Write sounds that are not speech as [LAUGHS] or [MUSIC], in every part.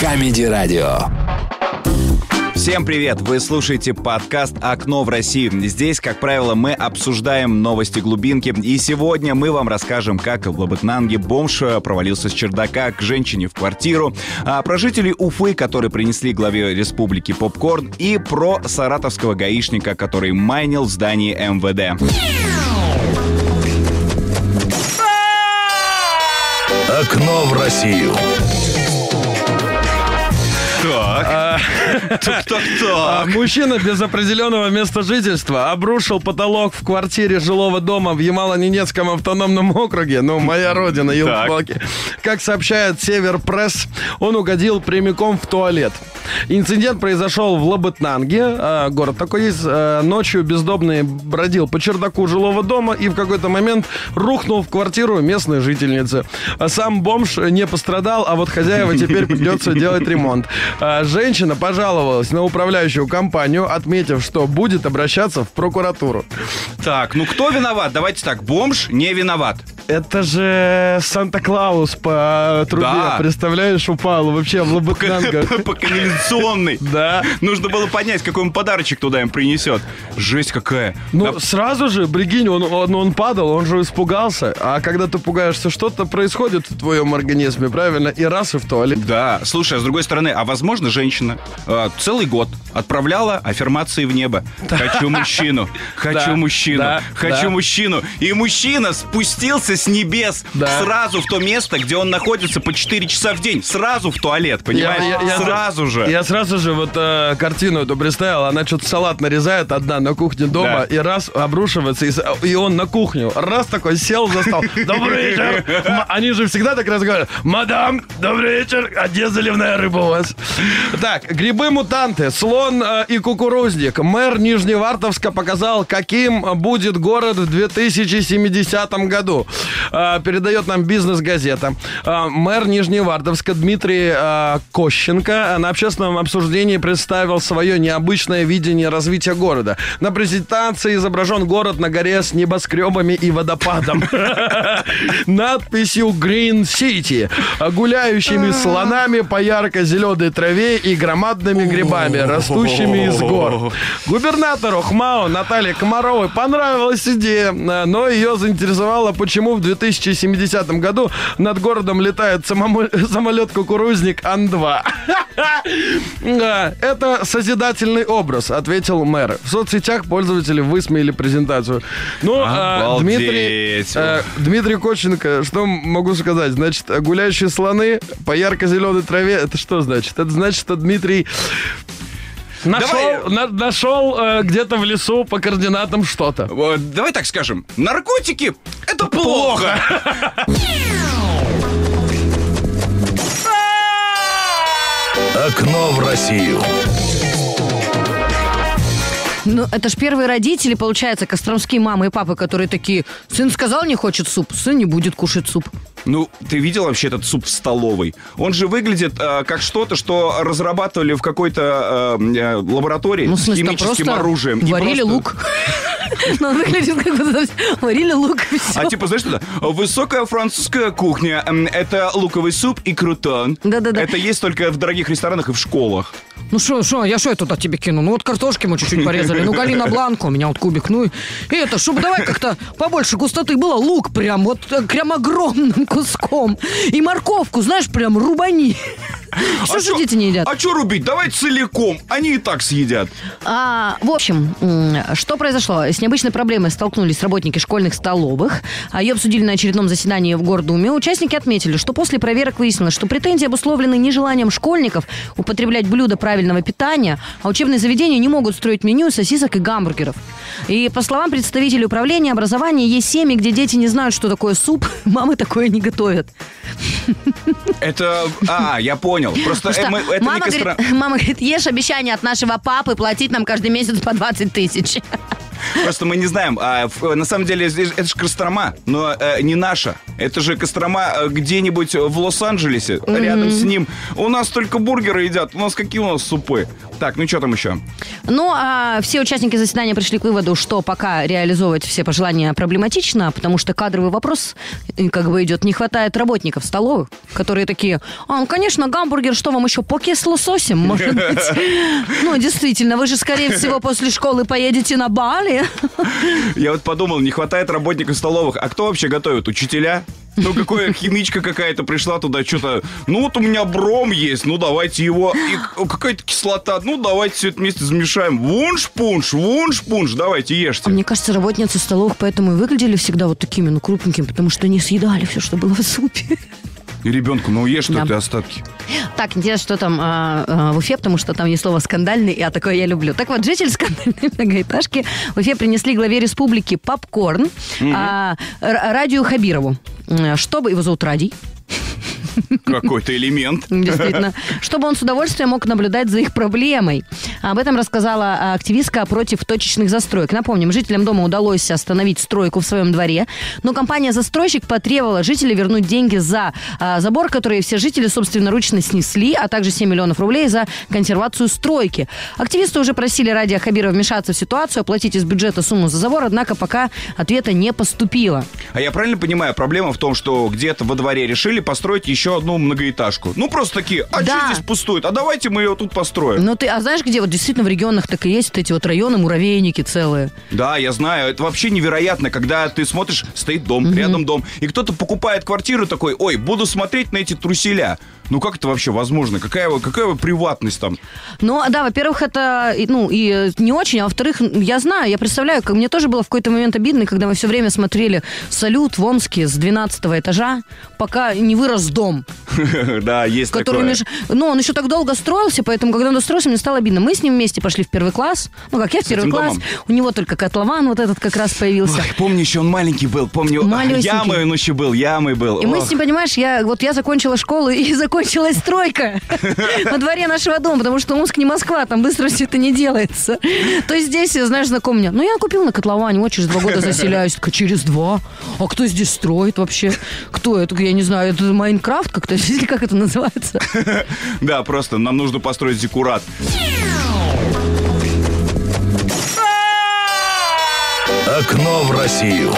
Comedy Радио. Всем привет! Вы слушаете подкаст «Окно в Россию». Здесь, как правило, мы обсуждаем новости глубинки. И сегодня мы вам расскажем, как в Лабытнанге бомж провалился с чердака к женщине в квартиру, а про жителей Уфы, которые принесли главе республики попкорн, и про саратовского гаишника, который майнил в здании МВД. Окно в Россию. Так-так-так. Мужчина без определенного места жительства обрушил потолок в квартире жилого дома в Ямало-Ненецком автономном округе, ну, моя родина, елки Как сообщает Север Пресс, он угодил прямиком в туалет. Инцидент произошел в Лабытнанге, а, город такой есть. А, ночью бездомный бродил по чердаку жилого дома и в какой-то момент рухнул в квартиру местной жительницы. А Сам бомж не пострадал, а вот хозяева теперь придется делать ремонт. Женщина пожаловалась на управляющую компанию, отметив, что будет обращаться в прокуратуру. Так, ну кто виноват? Давайте так, бомж не виноват. Это же Санта-Клаус по трубе, Да. представляешь, упал вообще в Лабытнанга. [LAUGHS] По канализационной. Да. Нужно было понять, какой он подарочек туда им принесет. Жесть какая. Ну, Да, сразу же, прикинь, он, он, он падал, он же испугался. А когда ты пугаешься, что-то происходит в твоем организме, правильно? И раз, и в туалет. Да, слушай, а с другой стороны, а возможно, женщина э, целый год отправляла аффирмации в небо. Хочу мужчину, хочу мужчину, хочу мужчину. И мужчина спустился с небес сразу в то место, где он находится по 4 часа в день. Сразу в туалет, понимаешь? Сразу же. Я сразу же вот э, картину эту представил. Она что-то салат нарезает одна на кухне дома, и раз обрушивается, и, он на кухню. Раз такой сел за стол. [LAUGHS] Добрый вечер. Они же всегда так разговаривают. Мадам, добрый вечер. А где заливная рыба у вас? Так, грибы-мутанты, слон э, и кукурузник. Мэр Нижневартовска показал, каким будет город в 2070 году. Э, передает нам бизнес-газета. Э, мэр Нижневартовска Дмитрий э, Кощенко на общественном обсуждении представил свое необычное видение развития города. На презентации изображен город на горе с небоскребами и водопадом. [LAUGHS] Надписью Green City, гуляющими слонами по ярко-зеленой траве и громадными грибами, растущими из гор. Губернатору ХМАО Наталье Комаровой понравилась идея, э, но ее заинтересовало, почему в 2070 году над городом летает [LAUGHS] самолет-кукурузник Ан-2. Да, [LAUGHS] Это созидательный образ, ответил мэр. В соцсетях пользователи высмеяли презентацию. Ну, Обалдеть. Дмитрий, э, Дмитрий Коченко, что могу сказать? Значит, гуляющие слоны по ярко-зеленой траве, это что значит? Это значит, что Дмитрий нашел, Давай. на- нашел э, где-то в лесу по координатам что-то. Вот, Давай так скажем, наркотики — это плохо. [LAUGHS] Окно в Россию. Ну, это ж первые родители, получается, костромские мамы и папы, которые такие, сын сказал, не хочет суп, сын не будет кушать суп. Ну, ты видел вообще этот суп в столовой? Он же выглядит э, как что-то, что разрабатывали в какой-то э, э, лаборатории Ну, с химическим оружием. Варили просто- лук. Ну, он выглядит как будто варили лук и все. А типа, знаешь, что Высокая французская кухня. Это луковый суп и крутон. Да-да-да. Это есть только в дорогих ресторанах и в школах. Ну что, что, я что я туда тебе кину? Ну вот картошки мы чуть-чуть порезали, ну Галина Бланко, у меня вот кубик, ну и и это, чтобы давай как-то побольше густоты было, лук прям, вот э, прям огромным куском. И морковку, знаешь, прям рубани. Что же чё- дети не едят? А что рубить? Давай целиком. Они и так съедят. А, в общем, что произошло? С необычной проблемой столкнулись работники школьных столовых. А Ее обсудили на очередном заседании в Гордуме. Участники отметили, что после проверок выяснилось, что претензии обусловлены нежеланием школьников употреблять блюда правильного питания, а учебные заведения не могут строить меню сосисок и гамбургеров. И по словам представителей управления образования, есть семьи, где дети не знают, что такое суп, [LAUGHS] мамы такое не готовят. Это... А, я понял. Просто Потому э, мы- что это не мама, костро- говорит, мама говорит, ешь обещание от нашего папы платить нам каждый месяц по 20 тысяч. Просто мы не знаем. А на самом деле это же Кострома, но э, не наша. Это же Кострома э, где-нибудь в Лос-Анджелесе, рядом с ним. У нас только бургеры едят. У нас какие у нас супы? Так, ну что там еще? Ну, а все участники заседания пришли к выводу, что пока реализовывать все пожелания проблематично, потому что кадровый вопрос как бы идет. Не хватает работников столовых, которые такие, а, ну, конечно, гамбургер, что вам еще, поке с лососем, может быть? [LAUGHS] Ну, действительно, вы же, скорее всего, после школы поедете на Бали. Я вот подумал, не хватает работников столовых. А кто вообще готовит? Учителя? Ну, какая [LAUGHS] химичка какая-то пришла туда, что-то... Ну, вот у меня бром есть, ну, давайте его... И какая-то кислота, ну, давайте все это вместе замешаем. Вунш-пунш, вунш-пунш, давайте А ешьте. мне кажется, работницы столовых поэтому и выглядели всегда вот такими, ну, крупненькими, потому что они съедали все, что было в супе. И ребенку, ну, ешь Да. ты остатки. Так, интересно, что там а, а, в Уфе, потому что там есть слово «скандальный», а такое я люблю. Так вот, жители скандальной многоэтажки в Уфе принесли главе республики попкорн а, Р- Радию Хабирову. Чтобы его зовут Радий, Какой-то элемент. действительно, чтобы он с удовольствием мог наблюдать за их проблемой. Об этом рассказала а, активистка против точечных застроек. Напомним, жителям дома удалось остановить стройку в своем дворе, но компания-застройщик потребовала жителей вернуть деньги за а, забор, который все жители собственноручно снесли, а также 7 миллионов рублей за консервацию стройки. Активисты уже просили Радия Хабирова вмешаться в ситуацию, оплатить из бюджета сумму за забор, однако пока ответа не поступило. А я правильно понимаю, проблема в том, что где-то во дворе решили построить еще одну многоэтажку. Ну, просто такие, а Да. что здесь пустует? А давайте мы ее тут построим. Ну ты, а знаешь, где вот действительно в регионах так и есть вот эти вот районы, муравейники целые. Да, я знаю, это вообще невероятно, когда ты смотришь, стоит дом, рядом дом, и кто-то покупает квартиру такой, ой, буду смотреть на эти труселя. Ну как это вообще возможно? Какая, какая приватность там? Ну, да, во-первых, это, ну, и э, не очень, а во-вторых, я знаю, я представляю, как мне тоже было в какой-то момент обидно, когда мы все время смотрели «Салют» в Омске с 12 этажа, пока не вырос дом, [LAUGHS] Да, есть который, такое. ну, он еще так долго строился, поэтому, когда он достроился, мне стало обидно. Мы с ним вместе пошли в первый класс, ну, как я в первый класс, домом? у него только котлован вот этот как раз появился. Ой, помню, еще он маленький был, помню, Малюсенький. ямой он еще был, ямой был. И мы Ох. с ним, понимаешь, я, вот я закончила школу и [LAUGHS] закончилась стройка [LAUGHS] во дворе нашего дома, потому что Омск не Москва, там быстро все это не делается. То есть здесь, знаешь, знакомый мне, ну я купил на котловане, вот через два года заселяюсь. Через два? А кто здесь строит вообще? Кто это? Я не знаю, это Майнкрафт как-то? [LAUGHS] Или как это называется? Да, просто нам нужно построить зиккурат. Окно в Россию.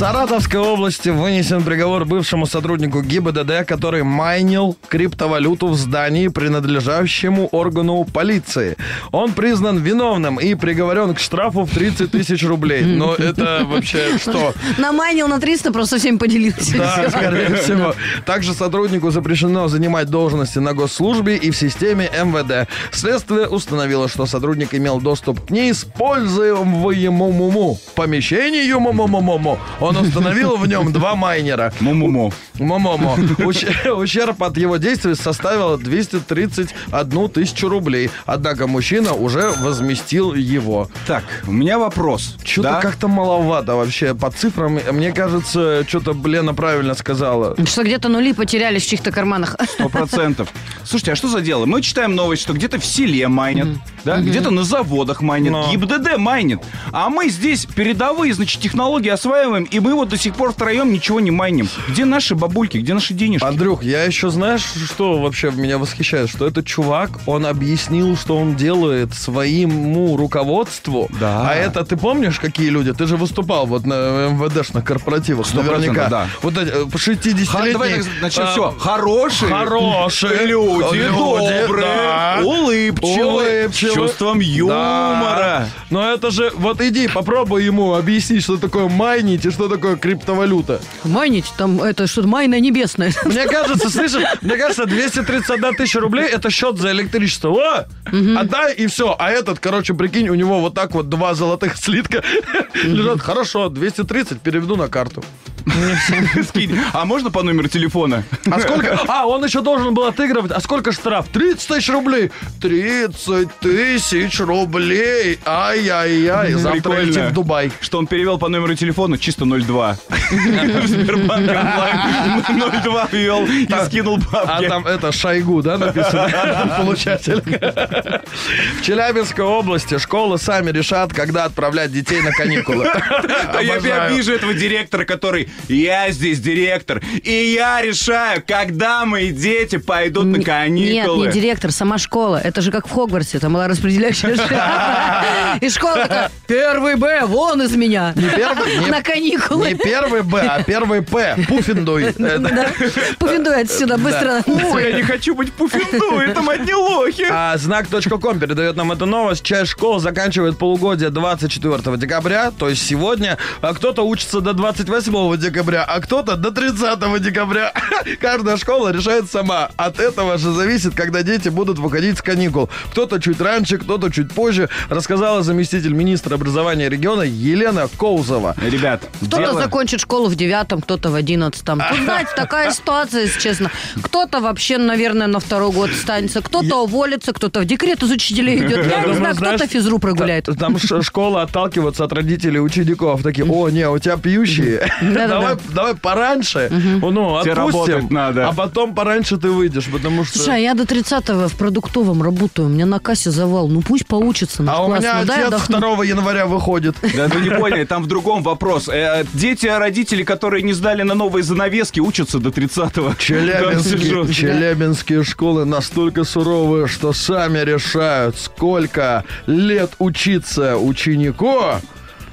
Саратовской области вынесен приговор бывшему сотруднику ГИБДД, который майнил криптовалюту в здании, принадлежащему органу полиции. Он признан виновным и приговорен к штрафу в 30 тысяч рублей. Но [LAUGHS] это вообще что? Намайнил на 300, просто всем поделился. Да, скорее всего. Также сотруднику запрещено занимать должности на госслужбе и в системе МВД. Следствие установило, что сотрудник имел доступ к неиспользуемому помещению. му-му-му-му-му. Он установил в нем два майнера. Му-му-му. Момомо. Уч- Ущерб от его действий составил 231 тысячу рублей. Однако мужчина уже возместил его. Так, у меня вопрос. Что-то Да? как-то маловато вообще по цифрам. Мне кажется, что-то Лена правильно сказала. Что где-то нули потерялись в чьих-то карманах. Сто процентов. Слушайте, а что за дело? Мы читаем новость, что где-то в селе майнят, да, где-то на заводах майнят, Но. ГИБДД майнит. А мы здесь передовые, значит, технологии осваиваем, и мы вот до сих пор втроем ничего не майним. Где наши бабульки, где наши денежки? Андрюх, я еще знаешь, что вообще меня восхищает? Что этот чувак, он объяснил, что он делает своему руководству. Да. А это, ты помнишь, какие люди? Ты же выступал вот на МВДшных корпоративах, Сто наверняка. процентов, да. Вот эти э, Ха- 60-летние... Давай так начнем. а, Все, хорошие, Хорошие люди, люди, добрые, да. улыбчивые, Улыбчивые. с чувством юмора. Да. Но это же, вот иди, попробуй ему объяснить, что такое майнить и что такое криптовалюта. Майнить, там это что-то майна небесная. [LAUGHS] Мне кажется, слышишь, мне кажется, 231 тысяча рублей это счет за электричество. О, отдай и все. А этот, короче, прикинь, у него вот так вот два золотых [LAUGHS] слитка лежат. Хорошо, 230 переведу на карту. Скинь. А можно по номеру телефона? А сколько? А, он еще должен был отыгрывать. А сколько штраф? 30 тысяч рублей. 30 тысяч рублей. Ай-яй-яй. Завтра Прикольно. летим в Дубай. Что он перевел по номеру телефона чисто 02. Сбербанк онлайн 02 ввел и скинул А бабки. там это Шойгу, да, написано? [LAUGHS] Получатель. В Челябинской области школы сами решат, когда отправлять детей на каникулы. А я, вижу этого директора, который я здесь директор, и я решаю, когда мои дети пойдут на Нет, каникулы. не директор, сама школа. Это же как в Хогвартсе, там была распределяющая школа. [LAUGHS] И школа такая, первый Б, вон из меня. первый, [LAUGHS] не- На каникулы. Не первый Б, а первый П. Пуффиндуй. [LAUGHS] Пуфиндуй отсюда быстро. Ой, я не хочу быть пуфинду, это одни лохи. А знак.ком передает нам эту новость. Часть школ заканчивает полугодие 24 декабря, то есть сегодня. А кто-то учится до 28 декабря, а кто-то до 30 декабря. [LAUGHS] Каждая школа решает сама. От этого же зависит, когда дети будут выходить с каникул. Кто-то чуть раньше, кто-то чуть позже, рассказала заместитель министра образования региона Елена Коузова. Ребят, Кто-то дело- закончит школу в девятом, кто-то в одиннадцатом. Тут, [LAUGHS] знаете, такая ситуация, если честно. Кто-то вообще, наверное, на второй год останется, кто-то уволится, кто-то в декрет из учителей [LAUGHS] идет. Я не думаю, знаю, кто-то физру прогуляет. Та- Там школа отталкиваться от родителей учеников. Такие, о, не, у тебя пьющие. Давай, давай пораньше. Ну, Тебе отпустим. работать надо. А потом пораньше ты выйдешь, потому что... Слушай, а я до 30-го в продуктовом работаю, у меня на кассе завал. Ну пусть поучится А у меня Ну, отец отдохну. 2 января выходит. Да вы не поняли, там в другом вопрос. Э, Дети, родители, которые не сдали на новые занавески, учатся до 30-го. Там все Челябинские, жестко. челябинские школы настолько суровые, что сами решают, сколько лет учиться ученику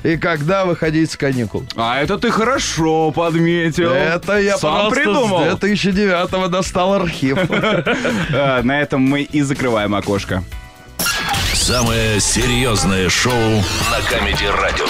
и когда выходить с каникул. А это ты хорошо подметил. Это я Сам придумал. с 2009 достал архив. А, [LAUGHS] На этом мы и закрываем окошко. Самое серьезное шоу на Камеди Радио.